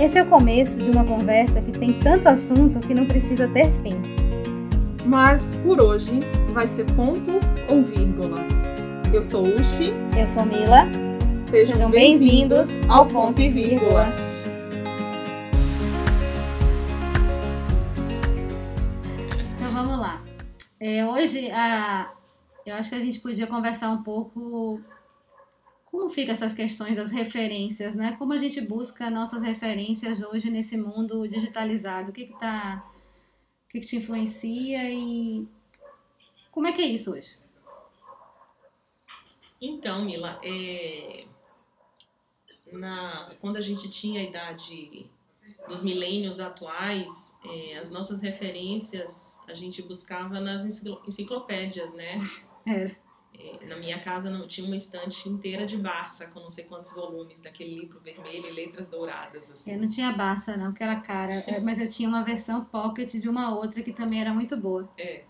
Esse é o começo de uma conversa que tem tanto assunto que não precisa ter fim. Mas por hoje vai ser ponto ou vírgula. Eu sou Uchi. Eu sou Mila. Sejam, Sejam bem-vindos ao Ponto e Vírgula. Então vamos lá. É, hoje a, eu acho que a gente podia conversar um pouco como fica essas questões das referências, né? Como a gente busca nossas referências hoje nesse mundo digitalizado? O que que tá, o que que te influencia e como é que é isso hoje? Então, Mila, é, na- quando a gente tinha a idade dos milênios atuais, é, as nossas referências a gente buscava nas enciclo- enciclopédias, né? É. É, na minha casa não tinha uma estante inteira de Barça, com não sei quantos volumes daquele livro vermelho e letras douradas, assim. Eu não tinha Barça não, que era cara, é, mas eu tinha uma versão pocket de uma outra que também era muito boa. É.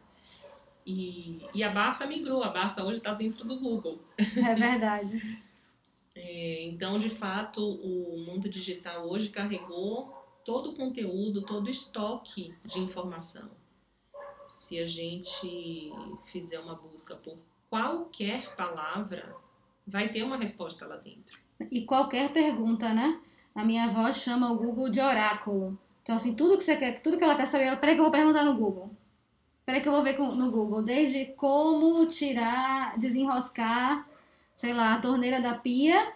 E, e a Barça migrou, a Barça hoje está dentro do Google. É verdade. É, Então, de fato, o mundo digital hoje carregou todo o conteúdo, todo o estoque de informação. Se a gente fizer uma busca por qualquer palavra, vai ter uma resposta lá dentro. E qualquer pergunta, né? A minha avó chama o Google de oráculo. Então, assim, tudo que você quer, tudo que ela quer saber, ela, peraí que eu vou perguntar no Google. Peraí que eu vou ver no Google. Desde como tirar, desenroscar, sei lá, a torneira da pia,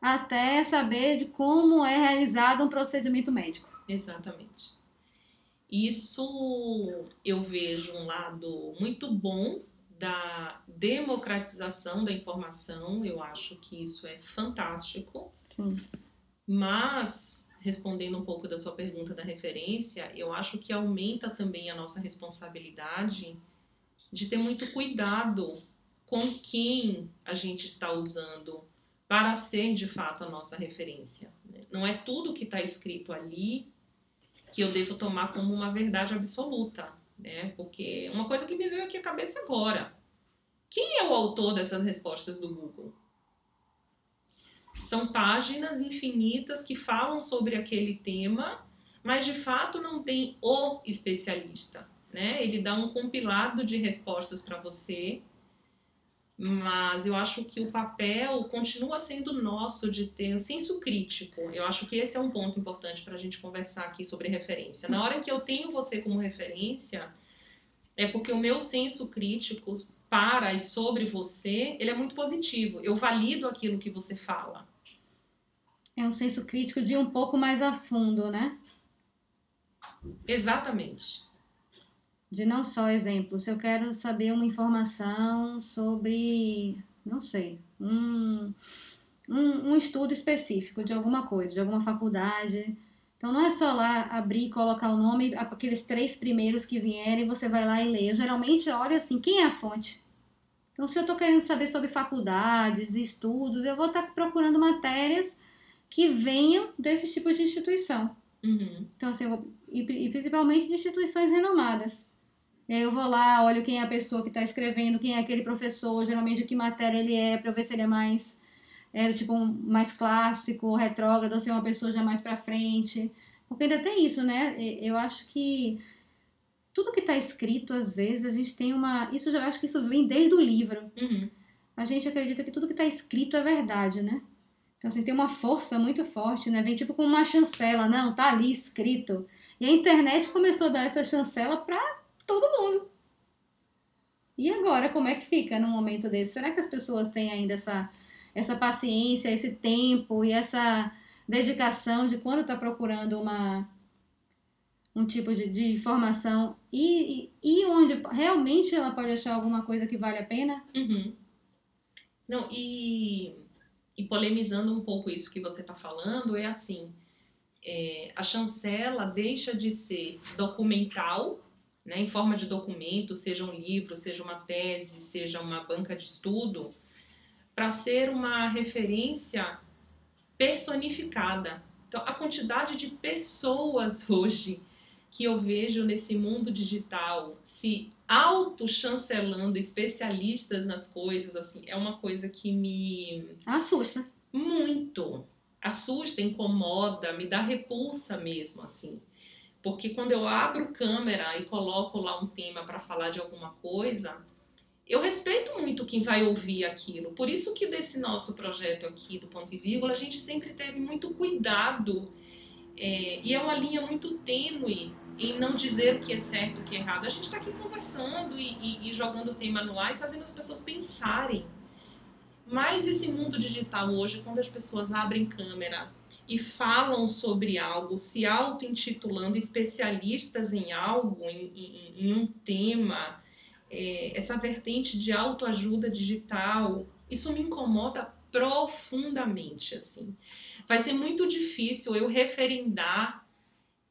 até saber de como é realizado um procedimento médico. Exatamente. Isso eu vejo um lado muito bom da democratização da informação, eu acho que isso é fantástico. Sim. Mas, respondendo um pouco da sua pergunta da referência, eu acho que aumenta também a nossa responsabilidade de ter muito cuidado com quem a gente está usando para ser de fato a nossa referência. né? Não é tudo que está escrito ali que eu devo tomar como uma verdade absoluta, né? Porque uma coisa que me veio aqui à cabeça agora: quem é o autor dessas respostas do Google? São páginas infinitas que falam sobre aquele tema, mas de fato não tem o especialista, né? Ele dá um compilado de respostas para você, mas eu acho que o papel continua sendo nosso de ter um senso crítico. Eu acho que esse é um ponto importante para a gente conversar aqui sobre referência. Na hora que eu tenho você como referência, é porque o meu senso crítico para e sobre você, ele é muito positivo. Eu valido aquilo que você fala. É um senso crítico de ir um pouco mais a fundo, né? Exatamente. De não só exemplo, se eu quero saber uma informação sobre, não sei, um, um, um estudo específico de alguma coisa, de alguma faculdade. Então não é só lá abrir e colocar o nome, aqueles três primeiros que vierem, você vai lá e lê. Eu geralmente olho assim, quem é a fonte? Então se eu estou querendo saber sobre faculdades, estudos, eu vou estar procurando matérias que venham desse tipo de instituição. Uhum. Então, assim, eu vou, e, e principalmente de instituições renomadas. E aí eu vou lá, olho quem é a pessoa que está escrevendo, quem é aquele professor, geralmente de que matéria ele é, para ver se ele é mais, é, tipo, um, mais clássico, retrógrado, ou se é uma pessoa já mais para frente. Porque ainda tem isso, né? Eu acho que tudo que está escrito, às vezes, a gente tem uma. Isso eu já acho que isso vem desde o livro Uhum. a gente acredita que tudo que está escrito é verdade, né? Então, assim, tem uma força muito forte, né? Vem tipo como uma chancela, não, tá ali escrito. E a internet começou a dar essa chancela para todo mundo. E agora, como é que fica num momento desse? Será que as pessoas têm ainda essa, essa paciência, esse tempo e essa dedicação de quando está procurando uma, um tipo de, de informação e, e, e onde realmente ela pode achar alguma coisa que vale a pena? Uhum. Não, e, e polemizando um pouco isso que você está falando, é assim: é, a chancela deixa de ser documental, né, em forma de documento, seja um livro, seja uma tese, seja uma banca de estudo, para ser uma referência personificada. Então, a quantidade de pessoas hoje que eu vejo nesse mundo digital se auto-chancelando especialistas nas coisas, assim, é uma coisa que me Assusta. muito, assusta, incomoda, me dá repulsa mesmo, assim. Porque quando eu abro câmera e coloco lá um tema para falar de alguma coisa, eu respeito muito quem vai ouvir aquilo. Por isso que desse nosso projeto aqui do Ponto e Vírgula, a gente sempre teve muito cuidado. É, e é uma linha muito tênue em não dizer o que é certo, o que é errado. A gente está aqui conversando e, e, e jogando o tema no ar e fazendo as pessoas pensarem. Mas esse mundo digital hoje, quando as pessoas abrem câmera e falam sobre algo, se auto-intitulando especialistas em algo, em, em, em um tema, é, essa vertente de autoajuda digital, isso me incomoda profundamente, assim. Vai ser muito difícil eu referendar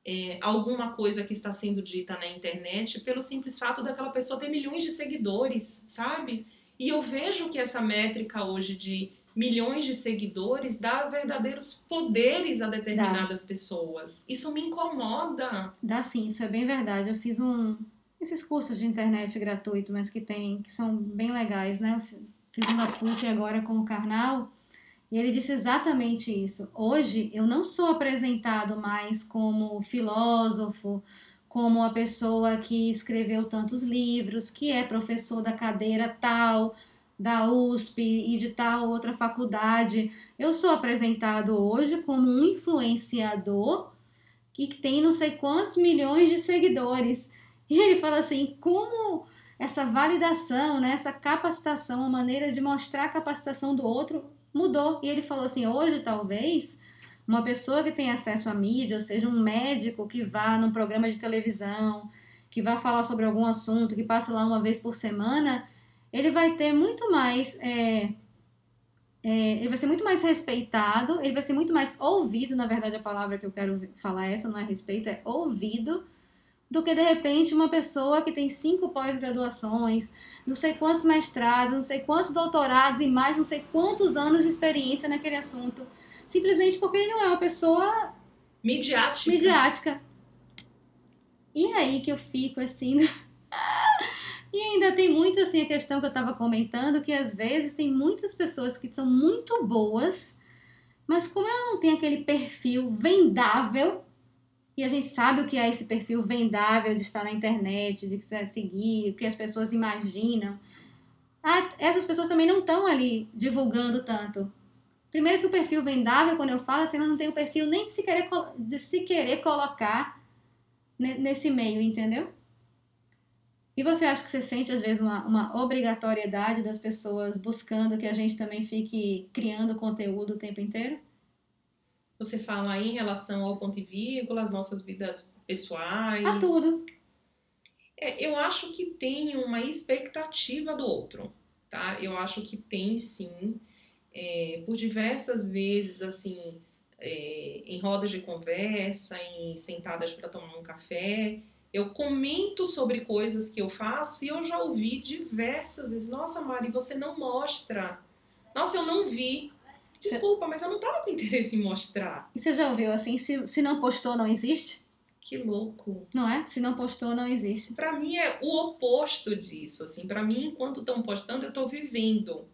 é, alguma coisa que está sendo dita na internet pelo simples fato daquela pessoa ter milhões de seguidores, sabe? E eu vejo que essa métrica hoje de milhões de seguidores dá verdadeiros poderes a determinadas dá. pessoas. Isso me incomoda. Dá sim, isso é bem verdade. Eu fiz um esses cursos de internet gratuito, mas que tem que são bem legais, né? Fiz um da PUC agora com o Karnal e ele disse exatamente isso. Hoje eu não sou apresentado mais como filósofo, como a pessoa que escreveu tantos livros, que é professor da cadeira tal, da USP e de tal outra faculdade. Eu sou apresentado hoje como um influenciador que tem não sei quantos milhões de seguidores. E ele fala assim: como essa validação, né, essa capacitação, a maneira de mostrar a capacitação do outro mudou. E ele falou assim: hoje talvez uma pessoa que tem acesso à mídia, ou seja, um médico que vá num programa de televisão, que vá falar sobre algum assunto, que passe lá uma vez por semana, ele vai ter muito mais. É, é, ele vai ser muito mais respeitado, ele vai ser muito mais ouvido, na verdade a palavra que eu quero falar é essa não é respeito, é ouvido, do que de repente uma pessoa que tem cinco pós-graduações, não sei quantos mestrados, não sei quantos doutorados e mais não sei quantos anos de experiência naquele assunto, simplesmente porque ele não é uma pessoa midiática. midiática. E aí que eu fico assim. E ainda tem muito assim a questão que eu estava comentando, que às vezes tem muitas pessoas que são muito boas, mas como ela não tem aquele perfil vendável, e a gente sabe o que é esse perfil vendável de estar na internet, de seguir, o que as pessoas imaginam, essas pessoas também não estão ali divulgando tanto. Primeiro que o perfil vendável, quando eu falo assim, ela não tem o perfil nem de se querer, de se querer colocar nesse meio, entendeu? E você acha que você sente, às vezes, uma, uma obrigatoriedade das pessoas buscando que a gente também fique criando conteúdo o tempo inteiro? Você fala aí em relação ao ponto e vírgula, as nossas vidas pessoais. A tudo. É, eu acho que tem uma expectativa do outro, tá? Eu acho que tem sim. É, por diversas vezes, assim, é, em rodas de conversa, em sentadas para tomar um café, eu comento sobre coisas que eu faço e eu já ouvi diversas vezes: Nossa, Mari, você não mostra. Nossa, eu não vi. Desculpa, mas eu não tava com interesse em mostrar. E você já ouviu assim: se, se não postou, não existe? Que louco. Não é? Se não postou, não existe. Para mim é o oposto disso. Assim, para mim, enquanto estão postando, eu tô vivendo.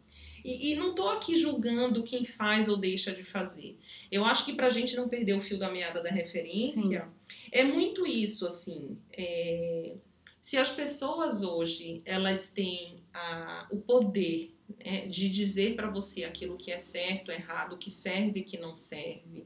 E, e não tô aqui julgando quem faz ou deixa de fazer. Eu acho que para a gente não perder o fio da meada da referência, Sim. é muito isso, assim. É, se as pessoas hoje elas têm a, o poder né, de dizer para você aquilo que é certo, errado, que serve e que não serve,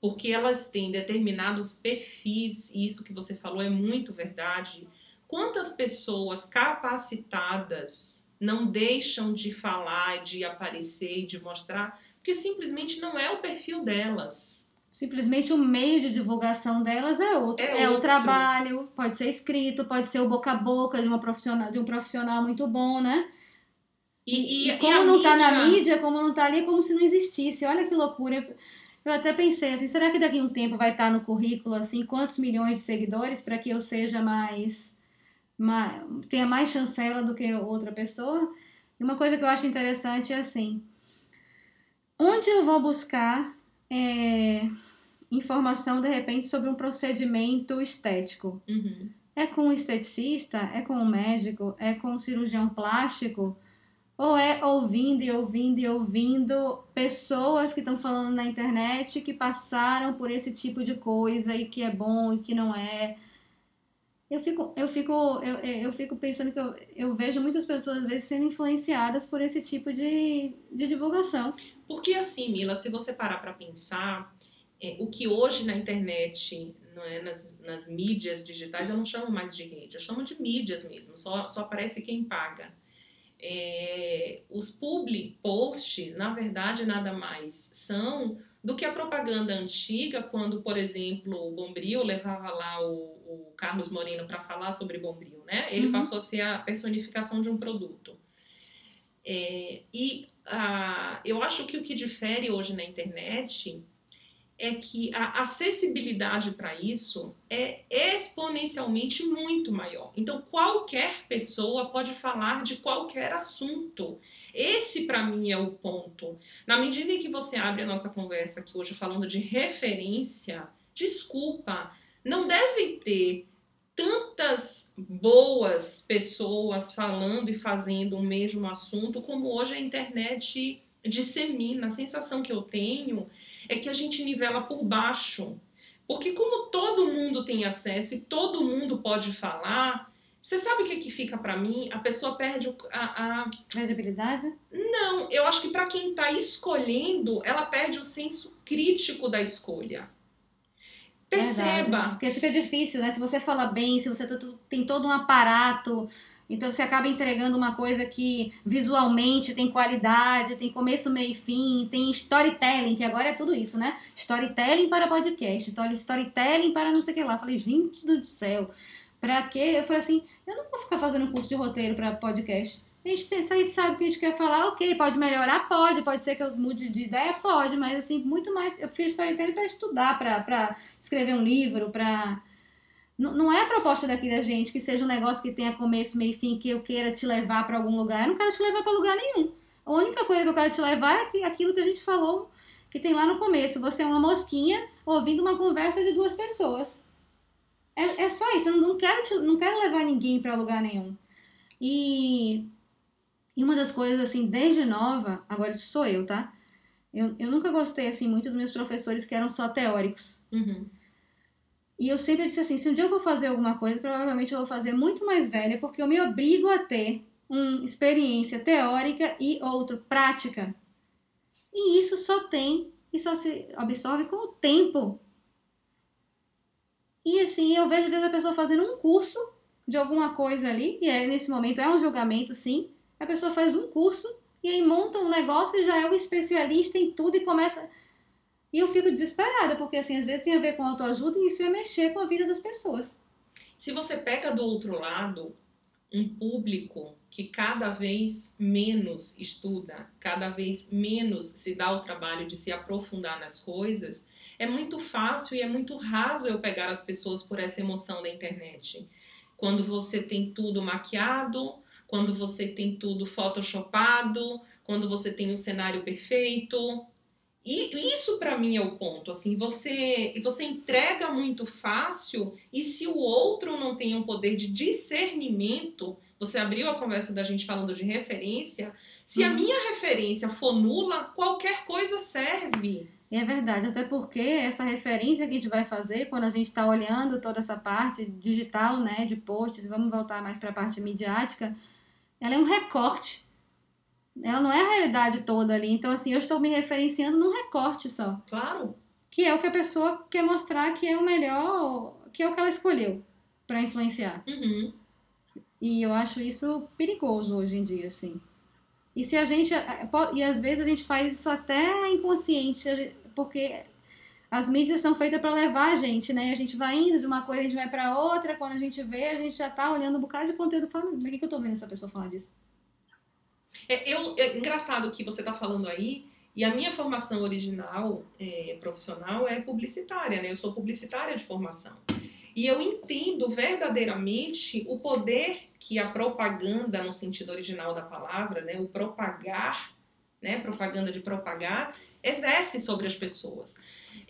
porque elas têm determinados perfis, e isso que você falou é muito verdade. Quantas pessoas capacitadas não deixam de falar, de aparecer e de mostrar porque simplesmente não é o perfil delas. Simplesmente o meio de divulgação delas é outro. É, é outro. o trabalho, pode ser escrito, pode ser o boca a boca de, uma profissional, de um profissional muito bom, né? E, e, e como e não está na mídia, como não está ali, é como se não existisse. Olha que loucura. Eu até pensei assim, será que daqui a um tempo vai estar tá no currículo assim quantos milhões de seguidores para que eu seja mais, mais tenha mais chancela do que outra pessoa? E uma coisa que eu acho interessante é assim, Onde eu vou buscar é, informação, de repente, sobre um procedimento estético? Uhum. É com um esteticista? É com um médico? É com um cirurgião plástico? ou é ouvindo e ouvindo e ouvindo pessoas que estão falando na internet que passaram por esse tipo de coisa e que é bom e que não é. Eu fico, eu fico, eu, eu fico pensando que eu, eu vejo muitas pessoas às vezes sendo influenciadas por esse tipo de, de divulgação. Porque assim, Mila, se você parar para pensar, é, o que hoje na internet, é, nas, nas mídias digitais, eu não chamo mais de rede, eu chamo de mídias mesmo, só, só aparece quem paga. É, os public posts, na verdade, nada mais são do que a propaganda antiga, quando, por exemplo, o Bombril levava lá o, o Carlos Moreno para falar sobre Bombril, né? Ele uhum. passou a ser a personificação de um produto. É, e a, eu acho que o que difere hoje na internet é que a acessibilidade para isso é exponencialmente muito maior. Então, qualquer pessoa pode falar de qualquer assunto. Esse, para mim, é o ponto. Na medida em que você abre a nossa conversa aqui hoje falando de referência, desculpa, não deve ter tantas boas pessoas falando e fazendo o mesmo assunto como hoje a internet dissemina. A sensação que eu tenho é que a gente nivela por baixo. Porque como todo mundo tem acesso e todo mundo pode falar, você sabe o que, que fica para mim? A pessoa perde a, a... credibilidade? Não, eu acho que para quem está escolhendo, ela perde o senso crítico da escolha. Perceba. Verdade. Porque fica difícil, né? Se você fala bem, se você tem todo um aparato então você acaba entregando uma coisa que visualmente tem qualidade, tem começo, meio e fim, tem storytelling, que agora é tudo isso, né? Storytelling para podcast, storytelling para não sei o que lá. Falei, gente do céu, pra quê? Eu falei assim, eu não vou ficar fazendo curso de roteiro para podcast. A gente, a gente sabe o que a gente quer falar, ok, pode melhorar, pode, pode ser que eu mude de ideia, pode, mas assim, muito mais, eu fiz storytelling para estudar, para escrever um livro, para não é a proposta daqui da gente que seja um negócio que tenha começo, meio e fim, que eu queira te levar para algum lugar. Eu não quero te levar para lugar nenhum. A única coisa que eu quero te levar é aquilo que a gente falou, que tem lá no começo. Você é uma mosquinha ouvindo uma conversa de duas pessoas. É, é só isso. Eu não quero, te, não quero levar ninguém para lugar nenhum. E, e uma das coisas, assim, desde nova, agora isso sou eu, tá? Eu, eu nunca gostei, assim, muito dos meus professores que eram só teóricos. Uhum. E eu sempre disse assim: se um dia eu vou fazer alguma coisa, provavelmente eu vou fazer muito mais velha, porque eu me obrigo a ter uma experiência teórica e outra prática. E isso só tem e só se absorve com o tempo. E assim, eu vejo às vezes a pessoa fazendo um curso de alguma coisa ali, e aí nesse momento é um julgamento, sim. A pessoa faz um curso e aí monta um negócio e já é um especialista em tudo e começa e eu fico desesperada, porque assim, às vezes tem a ver com autoajuda e isso é mexer com a vida das pessoas. Se você pega do outro lado um público que cada vez menos estuda, cada vez menos se dá o trabalho de se aprofundar nas coisas, é muito fácil e é muito raso eu pegar as pessoas por essa emoção da internet. Quando você tem tudo maquiado, quando você tem tudo photoshopado, quando você tem um cenário perfeito, e isso para mim é o ponto, assim, você você entrega muito fácil e se o outro não tem um poder de discernimento, você abriu a conversa da gente falando de referência, se uhum. a minha referência for nula, qualquer coisa serve. É verdade, até porque essa referência que a gente vai fazer quando a gente está olhando toda essa parte digital, né, de posts, vamos voltar mais para a parte midiática, ela é um recorte ela não é a realidade toda ali. Então, assim, eu estou me referenciando num recorte só. Claro. Que é o que a pessoa quer mostrar que é o melhor, que é o que ela escolheu para influenciar. Uhum. E eu acho isso perigoso hoje em dia, assim. E se a gente. E às vezes a gente faz isso até inconsciente, porque as mídias são feitas para levar a gente, né? A gente vai indo de uma coisa, a gente vai para outra, quando a gente vê, a gente já tá olhando um bocado de conteúdo e fala, mas que, que eu tô vendo essa pessoa falar disso? É, eu, é engraçado que você está falando aí, e a minha formação original é, profissional é publicitária, né? Eu sou publicitária de formação. E eu entendo verdadeiramente o poder que a propaganda, no sentido original da palavra, né, o propagar, né, propaganda de propagar, exerce sobre as pessoas.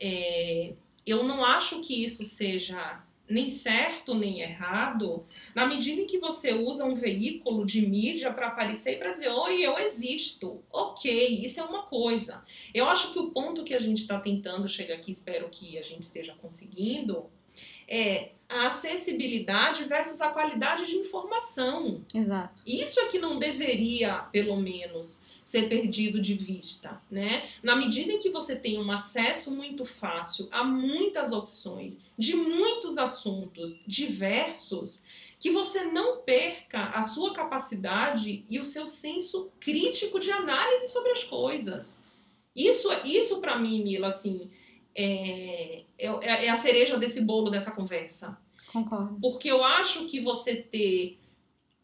É, eu não acho que isso seja nem certo nem errado, na medida em que você usa um veículo de mídia para aparecer e para dizer, oi, eu existo. Ok, isso é uma coisa. Eu acho que o ponto que a gente está tentando chegar aqui, espero que a gente esteja conseguindo, é a acessibilidade versus a qualidade de informação. Exato. Isso é que não deveria, pelo menos, ser perdido de vista, né? Na medida em que você tem um acesso muito fácil a muitas opções, de muitos assuntos diversos, que você não perca a sua capacidade e o seu senso crítico de análise sobre as coisas. Isso, isso para mim, Mila, assim, é, é, é a cereja desse bolo dessa conversa. Concordo. Porque eu acho que você ter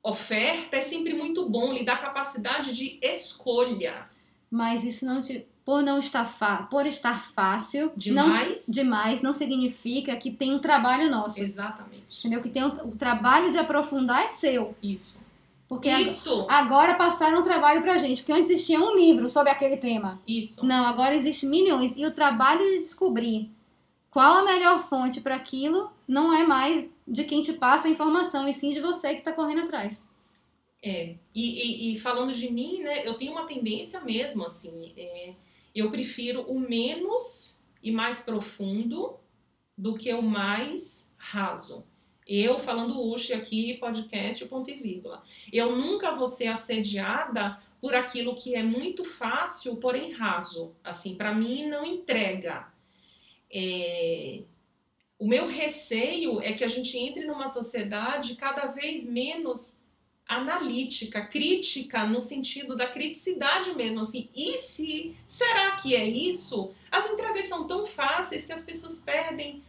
oferta é sempre muito bom, lhe dá capacidade de escolha. Mas isso não te, por não estar por estar fácil demais, não, demais não significa que tem um trabalho nosso. Exatamente. Entendeu? Que tem um, o trabalho de aprofundar é seu. Isso. Porque Isso. agora passaram um trabalho pra gente, porque antes existia um livro sobre aquele tema. Isso. Não, agora existe milhões e o trabalho de descobrir qual a melhor fonte para aquilo não é mais de quem te passa a informação, e sim de você que está correndo atrás. É, e, e, e, falando de mim, né, eu tenho uma tendência mesmo, assim, é, eu prefiro o menos e mais profundo do que o mais raso. Eu, falando Uchi aqui, podcast, ponto e vírgula. Eu nunca vou ser assediada por aquilo que é muito fácil, porém raso. Assim, para mim não entrega. É, o meu receio é que a gente entre numa sociedade cada vez menos analítica, crítica, no sentido da criticidade mesmo, assim, e se, será que é isso? As entregas são tão fáceis que as pessoas perdem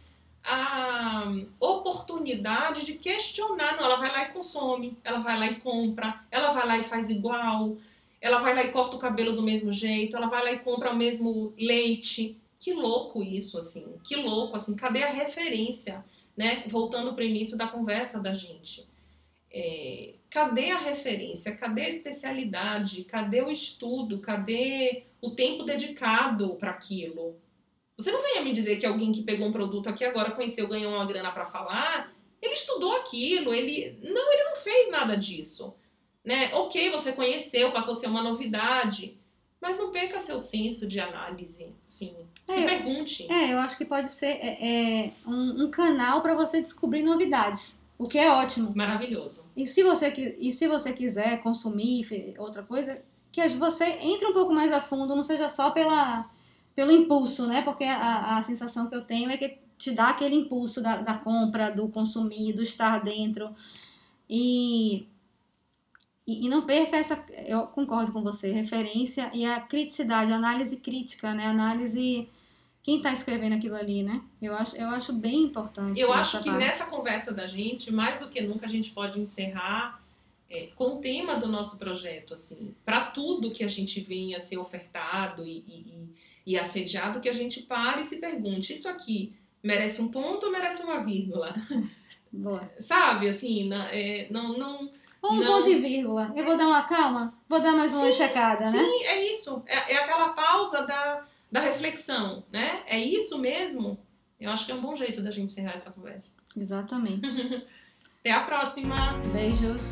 a oportunidade de questionar, não, ela vai lá e consome, ela vai lá e compra, ela vai lá e faz igual, ela vai lá e corta o cabelo do mesmo jeito, ela vai lá e compra o mesmo leite, que louco isso, assim, que louco, assim, cadê a referência, né? Voltando para o início da conversa da gente. É, cadê a referência? Cadê a especialidade? Cadê o estudo? Cadê o tempo dedicado para aquilo? Você não venha me dizer que alguém que pegou um produto aqui agora conheceu, ganhou uma grana para falar, ele estudou aquilo, ele não, ele não fez nada disso, né? OK, você conheceu, passou a ser uma novidade, mas não perca seu senso de análise, sim. Se é, pergunte. É, eu acho que pode ser é, é um, um canal para você descobrir novidades. O que é ótimo. Maravilhoso. E se você, e se você quiser consumir outra coisa, que você entre um pouco mais a fundo, não seja só pela, pelo impulso, né? Porque a, a sensação que eu tenho é que te dá aquele impulso da, da compra, do consumir, do estar dentro. E e, e, não perca essa, eu concordo com você, referência e a criticidade, a análise crítica, né? Análise quem está escrevendo aquilo ali, né? Eu acho, eu acho bem importante. Eu acho que parte. nessa conversa da gente, mais do que nunca, a gente pode encerrar é, com o tema do nosso projeto, assim, para tudo que a gente venha ser ofertado e, e, e assediado, que a gente pare e se pergunte: isso aqui merece um ponto ou merece uma vírgula? Boa. Sabe, assim, não, é, não, não ou um não... ponto e vírgula. Eu vou dar uma calma? Vou dar mais uma sim, checada, sim, né? Sim, é isso. É, é aquela pausa da, da reflexão, né? É isso mesmo? Eu acho que é um bom jeito da gente encerrar essa conversa. Exatamente. Até a próxima. Beijos.